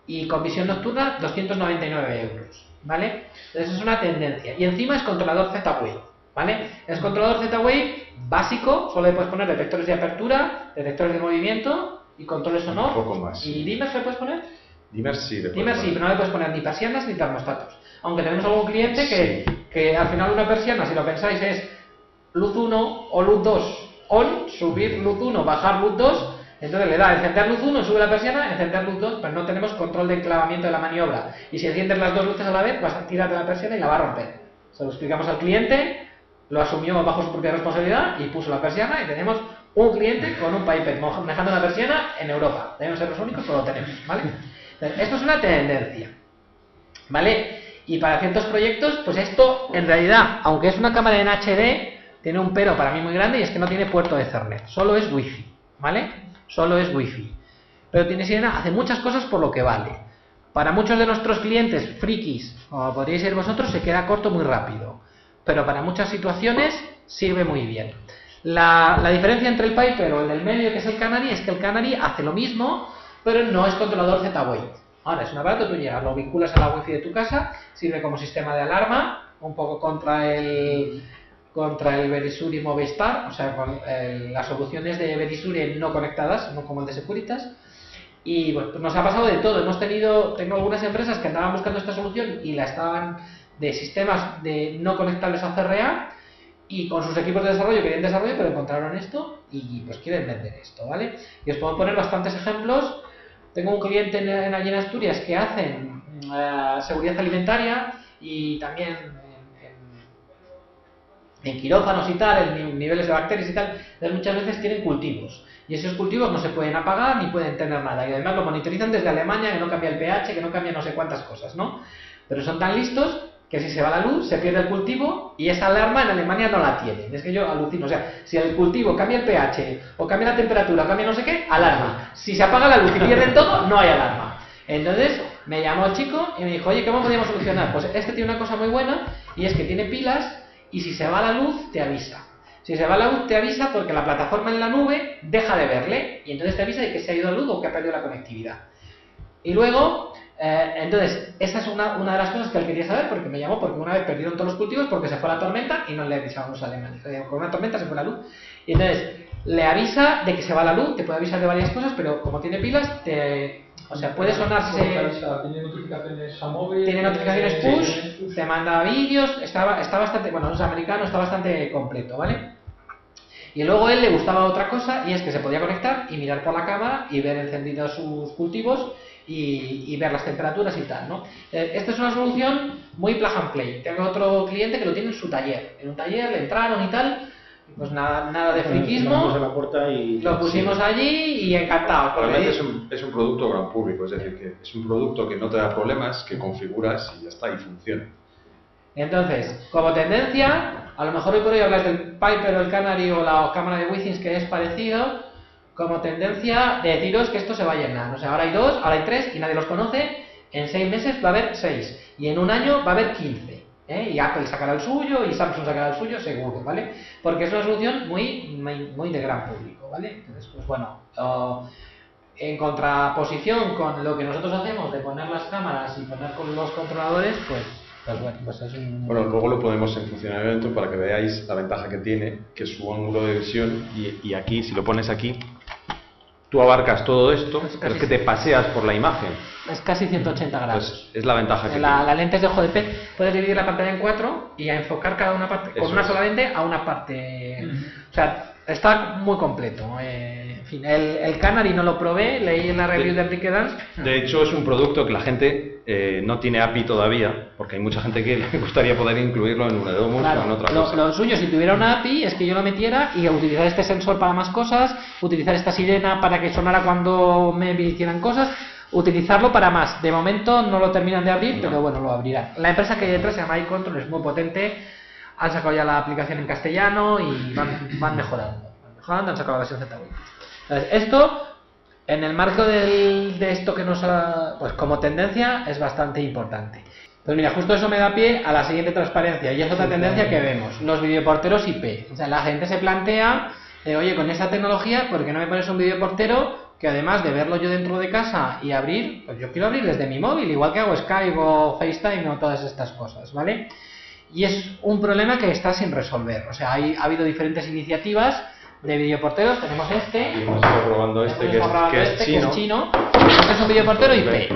y con visión nocturna, 299 euros. ¿Vale? Entonces es una tendencia. Y encima es controlador Z-Wave. ¿Vale? Es controlador Z-Wave básico, solo le puedes poner detectores de apertura, detectores de movimiento y controles sonor. Un poco más. ¿Y dimmers le puedes poner? Dimmers sí, le sí, pero no le puedes poner ni persianas ni termostatos. Aunque tenemos algún cliente que, que al final una persiana, si lo pensáis, es luz 1 o luz 2 on, subir luz 1, bajar luz 2, entonces le da encender luz 1, sube la persiana, encender luz 2, pero no tenemos control de enclavamiento de la maniobra. Y si enciendes las dos luces a la vez, vas a tirar de la persiana y la va a romper. Se lo explicamos al cliente, lo asumió bajo su propia responsabilidad y puso la persiana y tenemos un cliente con un Piper manejando la persiana en Europa. Debemos ser los únicos, pero lo tenemos, ¿vale? esto es una tendencia, ¿vale? Y para ciertos proyectos, pues esto, en realidad, aunque es una cámara en HD, tiene un pero para mí muy grande y es que no tiene puerto de Ethernet, solo es Wi-Fi, ¿vale? Solo es Wi-Fi. Pero tiene sirena, hace muchas cosas por lo que vale. Para muchos de nuestros clientes frikis, como podríais ser vosotros, se queda corto muy rápido. Pero para muchas situaciones sirve muy bien. La, diferencia entre el Piper o el del medio, que es el Canary, es que el Canary hace lo mismo, pero no es controlador Z-Wave. Ahora, es un aparato, tú llegas, lo vinculas a la Wi-Fi de tu casa, sirve como sistema de alarma, un poco contra el, contra el Verisuri Movistar, o sea, con eh, las soluciones de Verisuri no conectadas, no como el de Securitas. Y bueno, pues nos ha pasado de todo. Hemos tenido, tengo algunas empresas que andaban buscando esta solución y la estaban de sistemas de no conectables a CRA y con sus equipos de desarrollo querían desarrollo, pero encontraron esto y pues quieren vender esto, ¿vale? Y os puedo poner bastantes ejemplos. Tengo un cliente en, allí en Asturias que hacen eh, seguridad alimentaria y también en quirófanos y tal, en niveles de bacterias y tal, muchas veces tienen cultivos. Y esos cultivos no se pueden apagar ni pueden tener nada. Y además lo monitorizan desde Alemania, que no cambia el pH, que no cambia no sé cuántas cosas, ¿no? Pero son tan listos que si se va la luz se pierde el cultivo y esa alarma en Alemania no la tienen. Es que yo alucino, o sea, si el cultivo cambia el pH o cambia la temperatura cambia no sé qué, alarma. Si se apaga la luz y pierden todo, no hay alarma. Entonces me llamó el chico y me dijo, oye, ¿cómo podríamos solucionar? Pues este tiene una cosa muy buena y es que tiene pilas y si se va la luz te avisa. Si se va la luz te avisa porque la plataforma en la nube deja de verle y entonces te avisa de que se ha ido la luz o que ha perdido la conectividad. Y luego eh, entonces, esa es una, una, de las cosas que él quería saber porque me llamó porque una vez perdieron todos los cultivos porque se fue la tormenta y no le avisaban los alemanes. Con una tormenta se fue la luz. Y entonces le avisa de que se va la luz, te puede avisar de varias cosas, pero como tiene pilas, te, o sea, puede sonarse. Tiene notificaciones a móvil. Tiene notificaciones push, te manda vídeos, está, está bastante, bueno, es americano, está bastante completo, ¿vale? Y luego a él le gustaba otra cosa y es que se podía conectar y mirar por la cámara y ver encendidos sus cultivos y, ver las temperaturas y tal, ¿no? Eh, esta es una solución muy plug and play. Tengo otro cliente que lo tiene en su taller. En un taller le entraron y tal, pues nada, nada de friquismo. La puerta y... Lo pusimos allí y encantado. Realmente es un, es un producto gran público, es decir, que es un producto que no te da problemas, que configuras y ya está, y funciona. Entonces, como tendencia, a lo mejor hoy por hoy hablas del Piper o el Canary o la cámara de Withings que es parecido, como tendencia de deciros que esto se va a llenar. O sea, ahora hay dos, ahora hay tres y nadie los conoce. En seis meses va a haber seis. Y en un año va a haber quince. ¿Eh? Y Apple sacará el suyo y Samsung sacará el suyo, seguro, ¿vale? Porque es una solución muy, muy, de gran público, ¿vale? Entonces, pues bueno, en contraposición con lo que nosotros hacemos de poner las cámaras y poner con los controladores, pues pues bueno, pues bueno, luego lo ponemos en funcionamiento para que veáis la ventaja que tiene, que su ángulo de visión, y, y aquí, si lo pones aquí, tú abarcas todo esto, pero es que te paseas por la imagen. Es casi 180 grados. Pues es la ventaja que la, tiene. La lente es de ojo de pez, puedes dividir la pantalla en cuatro y a enfocar cada una parte, con una sola lente a una parte. O sea, está muy completo. Eh, fin, el, el, Canary no lo probé, leí en la review de, Enrique Dance. De hecho, es un producto que la gente eh, no tiene API todavía, porque hay mucha gente que le gustaría poder incluirlo en un Edomus o en otra cosa. Lo suyo, si tuviera una API, es que yo lo metiera y utilizar este sensor para más cosas, utilizar esta sirena para que sonara cuando me hicieran cosas utilizarlo para más. De momento no lo terminan de abrir, pero bueno, lo abrirán. La empresa que hay detrás se llama iControl, es muy potente. Han sacado ya la aplicación en castellano y van, van mejorando. Van mejorando, han sacado la versión Z. Entonces, esto, en el marco del, de esto que nos ha, pues como tendencia, es bastante importante. Pues mira, justo eso me da pie a la siguiente transparencia, y es otra tendencia que vemos, los videoporteros IP. O sea, la gente se plantea, eh, oye, con esta tecnología, ¿por qué no me pones un videoportero que además de verlo yo dentro de casa y abrir, pues yo quiero abrir desde mi móvil, igual que hago Skype o FaceTime o todas estas cosas, ¿vale? Y es un problema que está sin resolver. O sea, hay, ha habido diferentes iniciativas de videoporteros. Tenemos este. Y hemos estado probando este, que, es, que, es, este chino. chino. Este es un videoportero IP,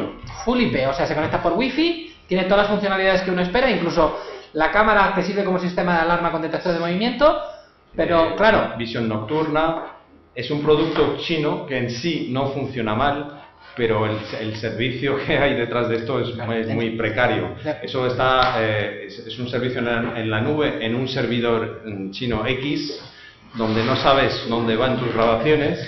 full IP. O sea, se conecta por Wi-Fi, tiene todas las funcionalidades que uno espera, incluso la cámara te sirve como sistema de alarma con detector de movimiento. Pero, eh, claro. Visión nocturna, es un producto chino que en sí no funciona mal, pero el, servicio que hay detrás de esto es muy, precario. Eso está, eh, es, un servicio en la, nube, en un servidor chino X, donde no sabes dónde van tus grabaciones.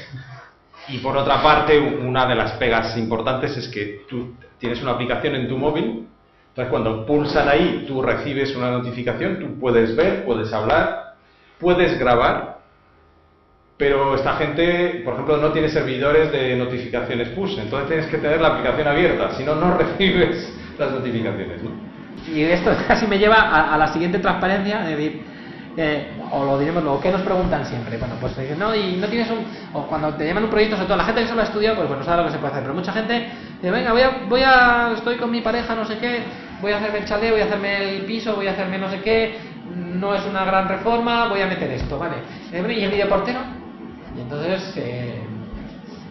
Y por otra parte, una de las pegas importantes es que tú tienes una aplicación en tu móvil, entonces cuando pulsan ahí, tú recibes una notificación, tú puedes ver, puedes hablar, puedes grabar pero esta gente, por ejemplo, no tiene servidores de notificaciones push, entonces tienes que tener la aplicación abierta, si no, no recibes las notificaciones. Y esto casi me lleva a, la siguiente transparencia, es decir, eh, o lo diremos luego, ¿qué nos preguntan siempre? Bueno, pues dicen, no, y no tienes un. O cuando te llaman un proyecto, sobre todo la gente que solo ha estudiado, pues bueno, sabe lo que se puede hacer. Pero mucha gente dice, venga, voy a, voy a. Estoy con mi pareja, no sé qué, voy a hacerme el chalet, voy a hacerme el piso, voy a hacerme no sé qué, no es una gran reforma, voy a meter esto, ¿vale? ¿Y el videoportero? Y entonces eh,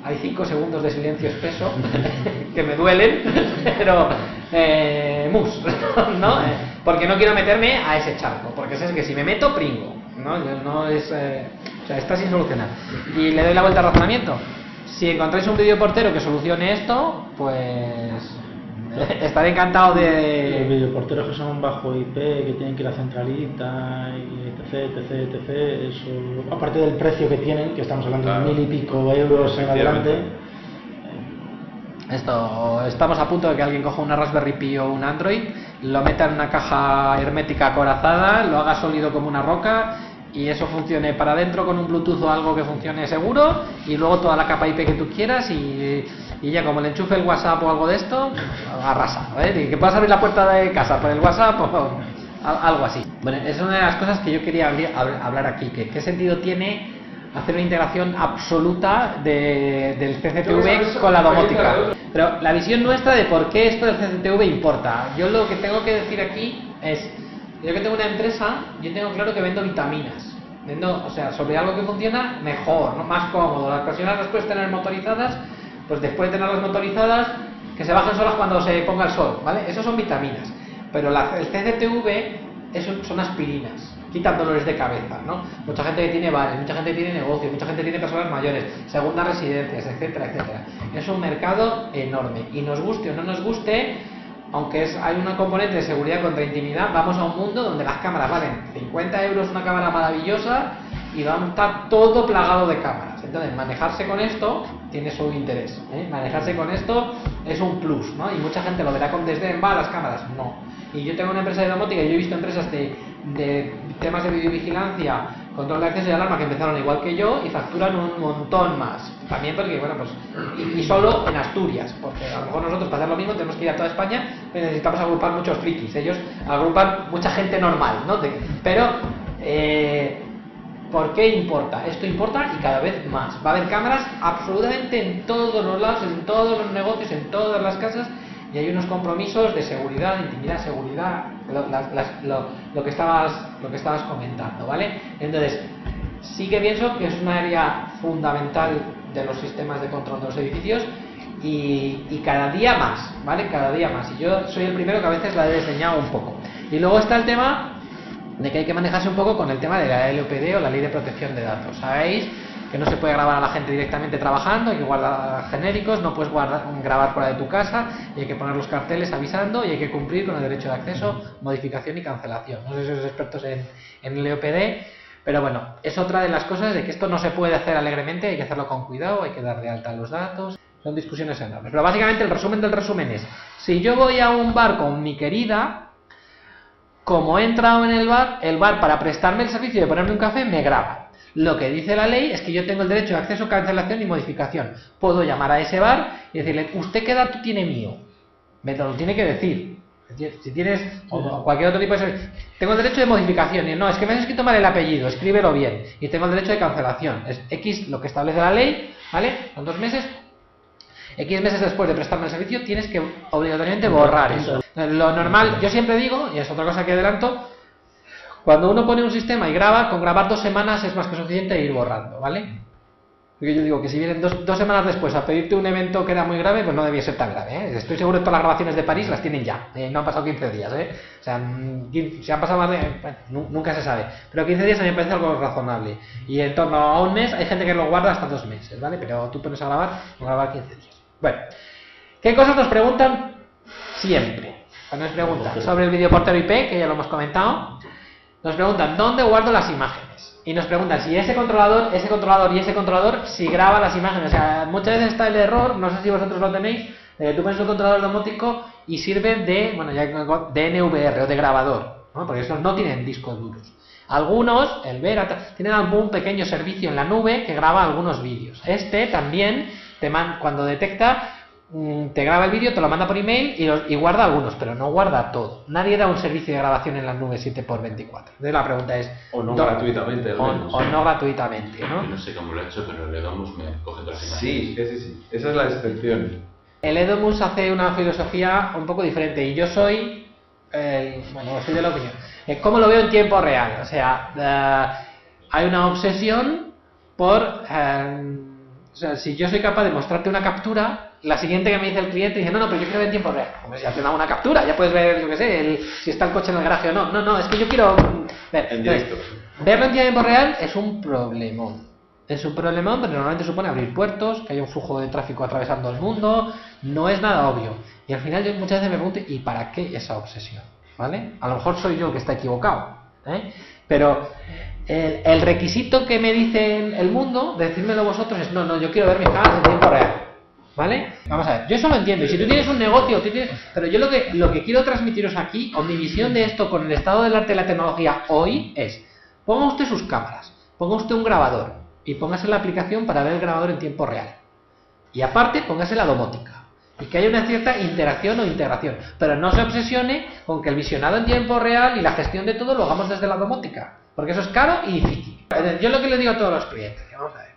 hay cinco segundos de silencio espeso que me duelen, pero eh, mus, ¿no? Eh, porque no quiero meterme a ese charco, porque sé que si me meto, pringo, ¿no? no es, o sea, está sin solucionar. Y le doy la vuelta al razonamiento. Si encontráis un videoportero que solucione esto, pues Estaré encantado de. Los videoporteros que son bajo IP, que tienen que ir a centralita, y etc, etc, etc. Eso, aparte del precio que tienen, que estamos hablando de mil y pico euros en adelante. Esto, estamos a punto de que alguien coja una Raspberry Pi o un Android lo meta en una caja hermética acorazada, lo haga sólido como una roca y eso funcione para adentro con un Bluetooth o algo que funcione seguro y luego toda la capa IP que tú quieras y, ya como le enchufe el WhatsApp o algo de esto, arrasa. ¿eh? Que puedas abrir la puerta de casa por el WhatsApp o algo así. Bueno, es una de las cosas que yo quería hablar aquí, que qué sentido tiene hacer una integración absoluta de, del CCTV con la domótica. Pero la visión nuestra de por qué esto del CCTV importa. Yo lo que tengo que decir aquí es, yo que tengo una empresa, yo tengo claro que vendo vitaminas. Vendo, o sea, sobre algo que funciona mejor, ¿no? más cómodo. Las personas las puedes tener motorizadas, pues después de tenerlas motorizadas, que se bajen solas cuando se ponga el sol, ¿vale? Eso son vitaminas. Pero la, el CCTV eso son aspirinas quitan dolores de cabeza, ¿no? Mucha gente que tiene bares, mucha gente que tiene negocios, mucha gente que tiene personas mayores, segundas residencias, etcétera, etcétera. Es un mercado enorme y nos guste o no nos guste, aunque es, hay una componente de seguridad contra intimidad, vamos a un mundo donde las cámaras valen 50 euros una cámara maravillosa y va a estar todo plagado de cámaras. Entonces, manejarse con esto tiene su interés. ¿eh? Manejarse con esto es un plus, ¿no? Y mucha gente lo verá con desdén, va a las cámaras. No. Y yo tengo una empresa de domótica yo he visto empresas de de temas de videovigilancia, control de acceso y alarma que empezaron igual que yo y facturan un montón más. También porque, bueno, pues, y, solo en Asturias, porque a lo mejor nosotros para hacer lo mismo tenemos que ir a toda España, necesitamos agrupar muchos frikis, ellos agrupan mucha gente normal, ¿no? pero, eh, ¿por qué importa? Esto importa y cada vez más. Va a haber cámaras absolutamente en todos los lados, en todos los negocios, en todas las casas y hay unos compromisos de seguridad, de intimidad, seguridad, lo, que estabas, lo que estabas comentando, ¿vale? Entonces, sí que pienso que es un área fundamental de los sistemas de control de los edificios y, cada día más, ¿vale? Cada día más. Y yo soy el primero que a veces la he diseñado un poco. Y luego está el tema de que hay que manejarse un poco con el tema de la LOPD o la Ley de Protección de Datos. ¿Sabéis? Que no se puede grabar a la gente directamente trabajando, hay que guardar genéricos, no puedes guardar, grabar fuera de tu casa, y hay que poner los carteles avisando y hay que cumplir con el derecho de acceso, modificación y cancelación. No sé si sois expertos en, en el EOPD, pero bueno, es otra de las cosas de que esto no se puede hacer alegremente, hay que hacerlo con cuidado, hay que dar de alta los datos. Son discusiones enormes. Pero básicamente el resumen del resumen es, si yo voy a un bar con mi querida, como he entrado en el bar, el bar para prestarme el servicio de ponerme un café me graba. Lo que dice la ley es que yo tengo el derecho de acceso, cancelación y modificación. Puedo llamar a ese bar y decirle, ¿usted qué dato tiene mío? Me lo tiene que decir. Si tienes o cualquier otro tipo de servicio. Tengo el derecho de modificación. Y no, es que me has escrito mal el apellido, escríbelo bien. Y tengo el derecho de cancelación. Es X lo que establece la ley, ¿vale? Son dos meses. X meses después de prestarme el servicio tienes que obligatoriamente borrar eso. Lo normal, yo siempre digo, y es otra cosa que adelanto, cuando uno pone un sistema y graba, con grabar dos semanas es más que suficiente e ir borrando, ¿vale? Porque yo digo que si vienen dos, dos, semanas después a pedirte un evento que era muy grave, pues no debía ser tan grave. ¿eh? Estoy seguro que todas las grabaciones de París las tienen ya. ¿eh? no han pasado 15 días. ¿eh? O sea, si han pasado más de... Bueno, nunca se sabe. Pero 15 días a mí me parece algo razonable. Y en torno a un mes hay gente que lo guarda hasta dos meses, ¿vale? Pero tú pones a grabar, o grabar 15 días. Bueno, ¿qué cosas nos preguntan siempre? Cuando nos preguntan sobre el video portero IP, que ya lo hemos comentado. Nos preguntan dónde guardo las imágenes. Y nos preguntan si ese controlador, ese controlador y ese controlador, si graba las imágenes. O sea, muchas veces está el error, no sé si vosotros lo tenéis, eh, tú pones un controlador domótico y sirve de, bueno, ya de NVR o de grabador, ¿no? porque esos no tienen discos duros. Algunos, el Vera, tienen algún pequeño servicio en la nube que graba algunos vídeos. Este también, te cuando detecta te graba el vídeo, te lo manda por email y, y, guarda algunos, pero no guarda todo. Nadie da un servicio de grabación en la nube 7x24. Entonces la pregunta es... O no gratuitamente. O, o, no gratuitamente, ¿no? no sé cómo lo he hecho, pero el Edomus me coge todas las Sí, sí, sí. Esa es la excepción. El Edomus hace una filosofía un poco diferente y yo soy... bueno, soy de la opinión. ¿Cómo lo veo en tiempo real? O sea, eh, hay una obsesión por... Eh, o sea, si yo soy capaz de mostrarte una captura, la siguiente que me dice el cliente dice, no, no, pero yo quiero ver en tiempo real. Hombre, ya te da una captura, ya puedes ver, yo qué sé, el, si está el coche en el garaje o no. No, no, es que yo quiero ver. En directo. verlo en tiempo real es un problemón. Es un problemón, pero normalmente supone abrir puertos, que haya un flujo de tráfico atravesando el mundo. No es nada obvio. Y al final yo muchas veces me pregunto, ¿y para qué esa obsesión? ¿Vale? A lo mejor soy yo que está equivocado. ¿eh? Pero el, el, requisito que me dice el mundo, decírmelo vosotros, es, no, no, yo quiero ver mis cámaras en tiempo real. ¿Vale? Vamos a ver, yo eso lo entiendo. Y si tú tienes un negocio, tienes... pero yo lo que, lo que quiero transmitiros aquí, o mi visión de esto con el estado del arte y la tecnología hoy, es: ponga usted sus cámaras, ponga usted un grabador y póngase la aplicación para ver el grabador en tiempo real. Y aparte, póngase la domótica. Y que haya una cierta interacción o integración. Pero no se obsesione con que el visionado en tiempo real y la gestión de todo lo hagamos desde la domótica. Porque eso es caro y difícil. Yo lo que le digo a todos los clientes, vamos a ver.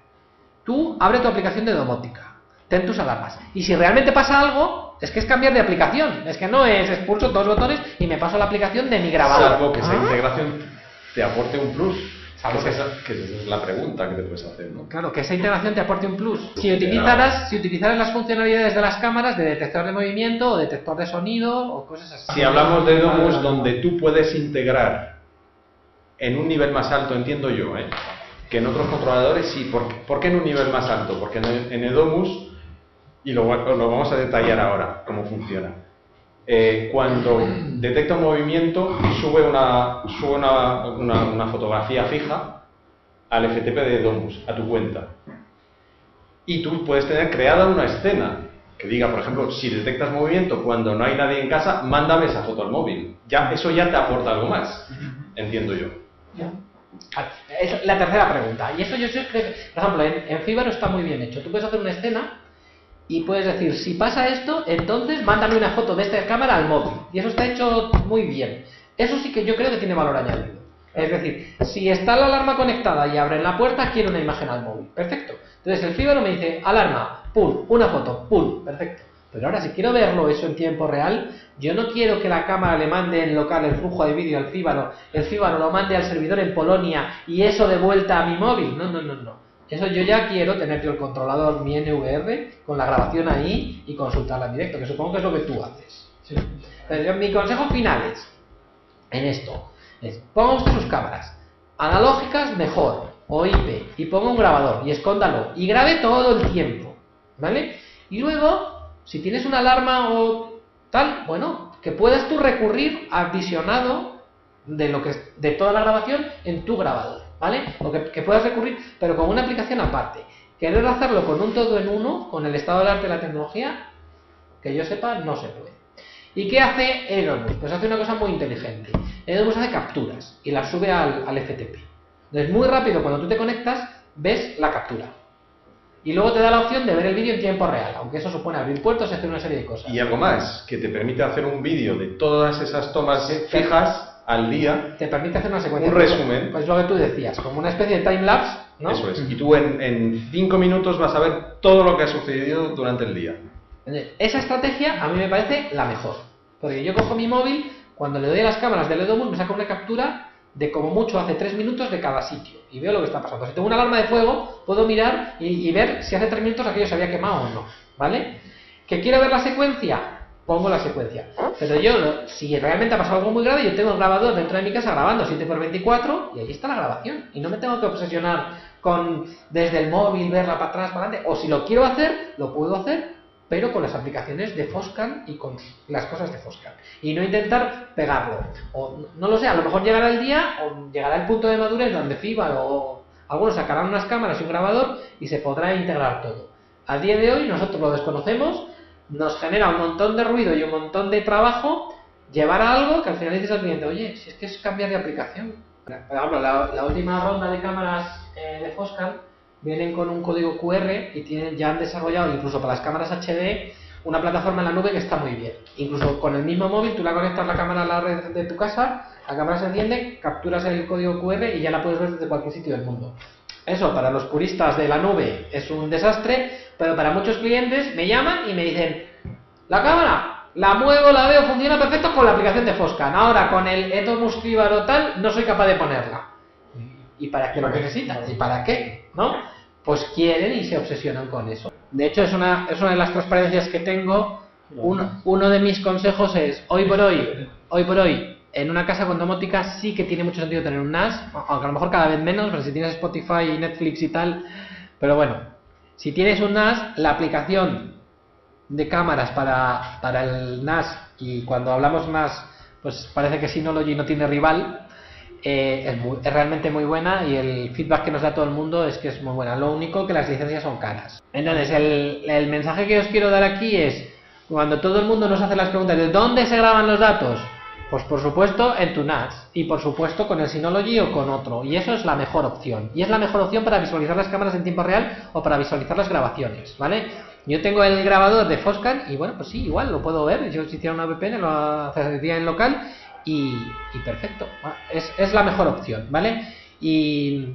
Tú abre tu aplicación de domótica ten tus alarmas. Y si realmente pasa algo, es que es cambiar de aplicación. Es que no es expulso dos botones y me paso a la aplicación de mi grabador. Salvo que esa Ah. integración te aporte un plus. Salvo que, esa, que esa es la pregunta que te puedes hacer, ¿no? Claro, que esa integración te aporte un plus. Si utilizaras, si utilizaras las funcionalidades de las cámaras de detector de movimiento o detector de sonido o cosas así. Si hablamos de Domus donde tú puedes integrar en un nivel más alto, entiendo yo, ¿eh? que en otros controladores sí. ¿Por, qué- por qué en un nivel más alto? Porque en Edomus, y lo, lo vamos a detallar ahora, cómo funciona. Eh, cuando detecta un movimiento, sube una, sube una, una- una fotografía fija al FTP de Domus, a tu cuenta. Y tú puedes tener creada una escena que diga, por ejemplo, si detectas movimiento cuando no hay nadie en casa, mándame esa foto al móvil. Ya, eso ya te aporta algo más, entiendo yo. Es la tercera pregunta. Y eso yo sé que, por ejemplo, en, en Fibaro está muy bien hecho. Tú puedes hacer una escena y puedes decir, si pasa esto, entonces mándame una foto de esta cámara al móvil. Y eso está hecho muy bien. Eso sí que yo creo que tiene valor añadido. Es decir, si está la alarma conectada y abren la puerta, quiero una imagen al móvil. Perfecto. Entonces el Fibaro me dice, alarma, pum, una foto, pum, perfecto. Pero ahora, si quiero verlo eso en tiempo real, yo no quiero que la cámara le mande en local el flujo de vídeo al Fíbaro, el Fíbaro lo mande al servidor en Polonia y eso de vuelta a mi móvil. No, no, no, no. Eso yo ya quiero tener el controlador, mi NVR, con la grabación ahí y consultarla en directo, que supongo que es lo que tú haces. Pero yo- mi consejo final es, en esto, es ponga usted sus cámaras. Analógicas, mejor, o IP, y ponga un grabador, y escóndalo, y grabe todo el tiempo, ¿vale? Y luego, si tienes una alarma o tal, bueno, que puedas tú recurrir al visionado de lo que de toda la grabación en tu grabador, ¿vale? O que, que puedas recurrir, pero con una aplicación aparte. Querer hacerlo con un todo en uno, con el estado del arte de la tecnología, que yo sepa, no se puede. ¿Y qué hace Edomus? Pues hace una cosa muy inteligente. Edomus hace capturas y las sube al, al FTP. Entonces, muy rápido, cuando tú te conectas, ves la captura. Y luego te da la opción de ver el vídeo en tiempo real, aunque eso supone abrir puertos y hacer una serie de cosas. Y algo más, que te permite hacer un vídeo de todas esas tomas fijas al día. Te permite hacer una secuencia. Un resumen. Pues lo que tú decías, como una especie de time-lapse, ¿no? Eso es. Y tú en, en cinco minutos vas a ver todo lo que ha sucedido durante el día. Esa estrategia a mí me parece la mejor. Porque yo cojo mi móvil, cuando le doy a las cámaras del Edomus, me saca una captura de como mucho hace 3 minutos de cada sitio. Y veo lo que está pasando. Si tengo una alarma de fuego, puedo mirar y, y ver si hace 3 minutos aquello se había quemado o no. ¿Vale? ¿Que quiero ver la secuencia? Pongo la secuencia. Pero yo, lo- si realmente ha pasado algo muy grave, yo tengo el grabador dentro de mi casa grabando 7x24 y ahí está la grabación. Y no me tengo que obsesionar con desde el móvil verla para atrás, para adelante. O si lo quiero hacer, lo puedo hacer, pero con las aplicaciones de Foscan y con las cosas de Foscan. Y no intentar pegarlo. O no lo sé, a lo mejor llegará el día o llegará el punto de madurez donde FIBA o algunos sacarán unas cámaras y un grabador y se podrá integrar todo. A día de hoy nosotros lo desconocemos, nos genera un montón de ruido y un montón de trabajo llevar a algo que al final dices al cliente, oye, si es que es cambiar de aplicación. Por ejemplo, la, última ronda de cámaras eh, de Foscan vienen con un código QR y tienen, ya han desarrollado, incluso para las cámaras HD, una plataforma en la nube que está muy bien. Incluso con el mismo móvil, tú la conectas la cámara a la red de tu casa, la cámara se enciende, capturas el código QR y ya la puedes ver desde cualquier sitio del mundo. Eso para los puristas de la nube es un desastre, pero para muchos clientes me llaman y me dicen, la cámara, la muevo, la veo, funciona perfecto con la aplicación de Foscan. Ahora con el Etomus Fibaro tal, no soy capaz de ponerla. ¿Y para qué lo necesitas? ¿Y para qué? ¿No? Pues quieren y se obsesionan con eso. De hecho, es una, es una de las transparencias que tengo. Uno, uno de mis consejos es, hoy por hoy, hoy por hoy, en una casa con domótica sí que tiene mucho sentido tener un NAS, aunque a lo mejor cada vez menos, pero si tienes Spotify y Netflix y tal. Pero bueno, si tienes un NAS, la aplicación de cámaras para, para el NAS, y cuando hablamos NAS, pues parece que Synology no tiene rival, eh, es, muy- es realmente muy buena y el feedback que nos da todo el mundo es que es muy buena. Lo único que las licencias son caras. Entonces, el, el mensaje que os quiero dar aquí es, cuando todo el mundo nos hace las preguntas de dónde se graban los datos, pues por supuesto en tu NAS y por supuesto con el Synology o con otro. Y eso es la mejor opción. Y es la mejor opción para visualizar las cámaras en tiempo real o para visualizar las grabaciones, ¿vale? Yo tengo el grabador de Foscan y bueno, pues sí, igual lo puedo ver. Yo si hiciera una VPN lo haría en local y, y perfecto. Es, es la mejor opción, ¿vale? Y,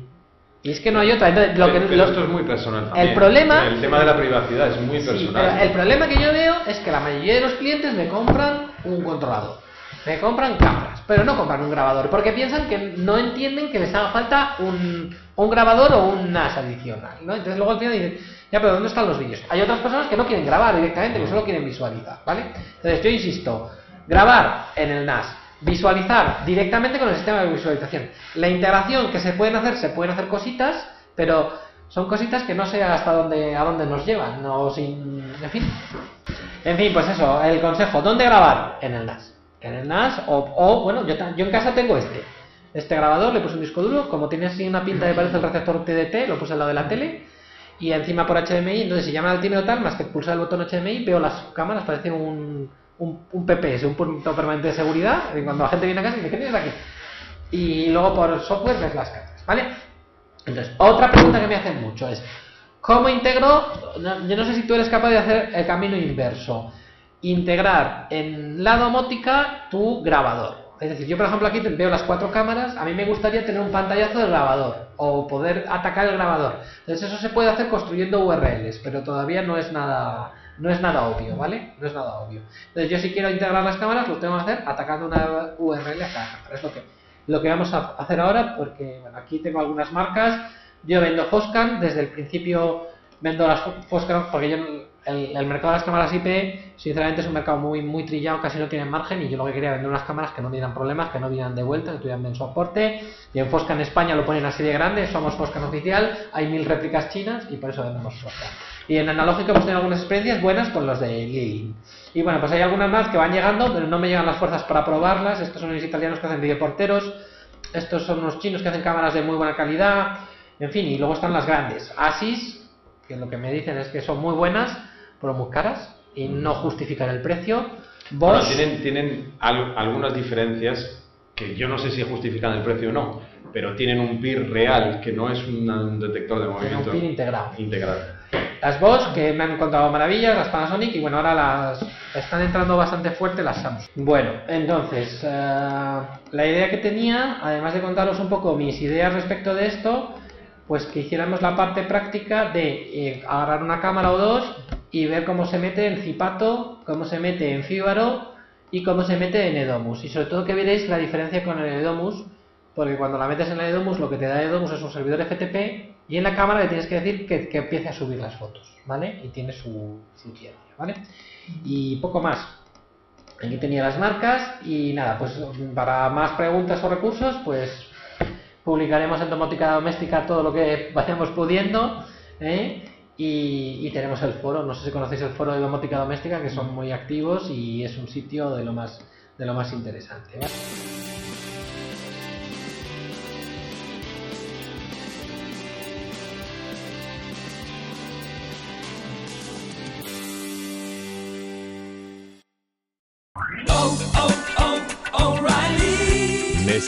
y es que no hay otra. Entonces, lo que, pero lo- esto es muy personal también. el problema- El tema de la privacidad es muy Sí, personal. pero el problema que yo veo es que la mayoría de los clientes me compran un controlador, me compran cámaras, pero no compran un grabador, porque piensan que no entienden que les haga falta un, un grabador o un NAS adicional, ¿no? Entonces luego al final dicen, ya, pero ¿dónde están los vídeos? Hay otras personas que no quieren grabar directamente, que solo quieren visualizar, ¿vale? Entonces yo insisto, grabar en el NAS, visualizar directamente con el sistema de visualización. La integración que se pueden hacer, se pueden hacer cositas, pero son cositas que no sé hasta dónde, a dónde nos llevan, no sin, en fin. En fin, pues eso, el consejo, ¿dónde grabar? En el NAS. En el NAS o, bueno, yo, yo en casa tengo este. Este grabador, le puse un disco duro, como tiene así una pinta de parece el receptor TDT, lo puse al lado de la tele y encima por HDMI, entonces si llaman al timbre o tal, más que pulsar el botón HDMI, veo las cámaras, parece un, un, un PPS, un punto permanente de seguridad, y cuando la gente viene a casa dice, ¿qué tienes aquí? Y luego por software ves las cámaras, ¿vale? Entonces, otra pregunta que me hacen mucho es, ¿cómo integro? yo no sé si tú eres capaz de hacer el camino inverso. Integrar en la domótica tu grabador. Es decir, yo por ejemplo aquí veo las cuatro cámaras, a mí me gustaría tener un pantallazo del grabador o poder atacar el grabador. Entonces eso se puede hacer construyendo URLs, pero todavía no es nada no es nada obvio, ¿vale? No es nada obvio. Entonces yo si quiero integrar las cámaras lo tengo que hacer atacando una URL a cada cámara. Es lo que lo que vamos a hacer ahora porque bueno, aquí tengo algunas marcas. Yo vendo Foscan, desde el principio vendo las Fo- Foscan porque yo el, el mercado de las cámaras IP sinceramente es un mercado muy muy trillado, casi no tiene margen y yo lo que quería vender unas cámaras que no dieran problemas, que no vinieran de vuelta, que tuvieran bien soporte. Y en Foscan España lo ponen así de grande, somos Foscan oficial, hay mil réplicas chinas y por eso vendemos Foscan. Y en analógico hemos tenido algunas experiencias buenas con los de Lilin. Y bueno, pues hay algunas más que van llegando, pero no me llegan las fuerzas para probarlas. Estos son los italianos que hacen videoporteros. Estos son unos chinos que hacen cámaras de muy buena calidad. En fin, y luego están las grandes. Asis, que lo que me dicen es que son muy buenas, pero muy caras y no justifican el precio. Bueno, Bosch, tienen, tienen al- algunas diferencias que yo no sé si justifican el precio o no, pero tienen un PIR real que no es un, detector de tiene un movimiento pin integrado. integral. Las Bosch, que me han contado maravillas, las Panasonic, y bueno, ahora las están entrando bastante fuerte las Samsung. Bueno, entonces, eh, la idea que tenía, además de contaros un poco mis ideas respecto de esto, pues que hiciéramos la parte práctica de eh, agarrar una cámara o dos y ver cómo se mete en Zipato, cómo se mete en Fibaro y cómo se mete en Edomus. Y sobre todo que veréis la diferencia con el Edomus, porque cuando la metes en el Edomus lo que te da Edomus es un servidor FTP y en la cámara le tienes que decir que, que empiece a subir las fotos, ¿vale? Y tiene su, su ciencia, ¿vale? Y poco más. Aquí tenía las marcas y nada, pues para más preguntas o recursos, pues publicaremos en Domótica Doméstica todo lo que vayamos pudiendo, ¿eh? Y, tenemos el foro, no sé si conocéis el foro de Domótica Doméstica, que son muy activos y es un sitio de lo más, de lo más interesante.